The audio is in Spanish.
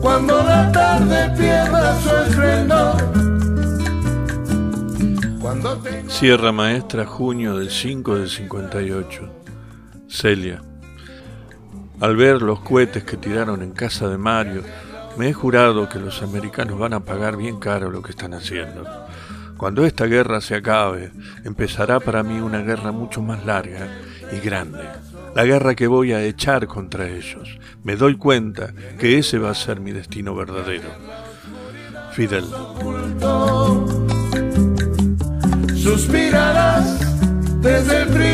cuando la tarde. Sierra Maestra, junio del 5 del 58. Celia. Al ver los cohetes que tiraron en casa de Mario, me he jurado que los americanos van a pagar bien caro lo que están haciendo. Cuando esta guerra se acabe, empezará para mí una guerra mucho más larga y grande. La guerra que voy a echar contra ellos. Me doy cuenta que ese va a ser mi destino verdadero. Fidel. Desde el.